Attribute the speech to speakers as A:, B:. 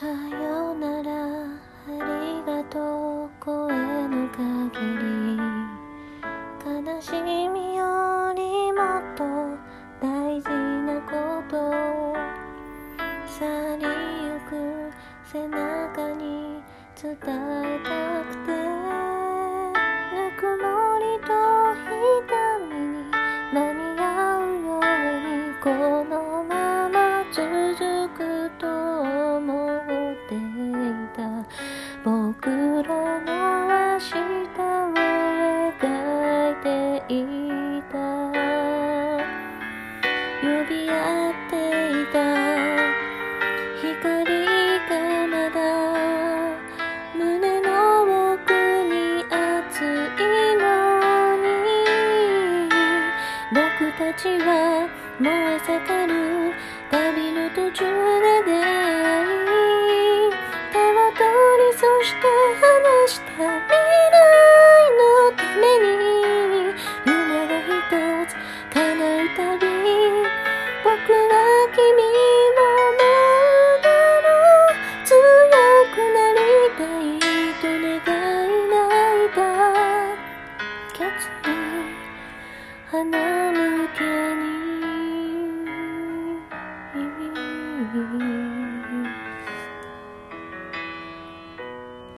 A: さよならありがとう声の限り悲しみよりもっと大事なこと去りゆく背中に伝えたくて。いた呼び合っていた光がまだ胸の奥に熱いのに僕たちは燃え盛る旅の途中で僕は君を守るなら強くなりたいと願い泣いた。ケツに花向けに。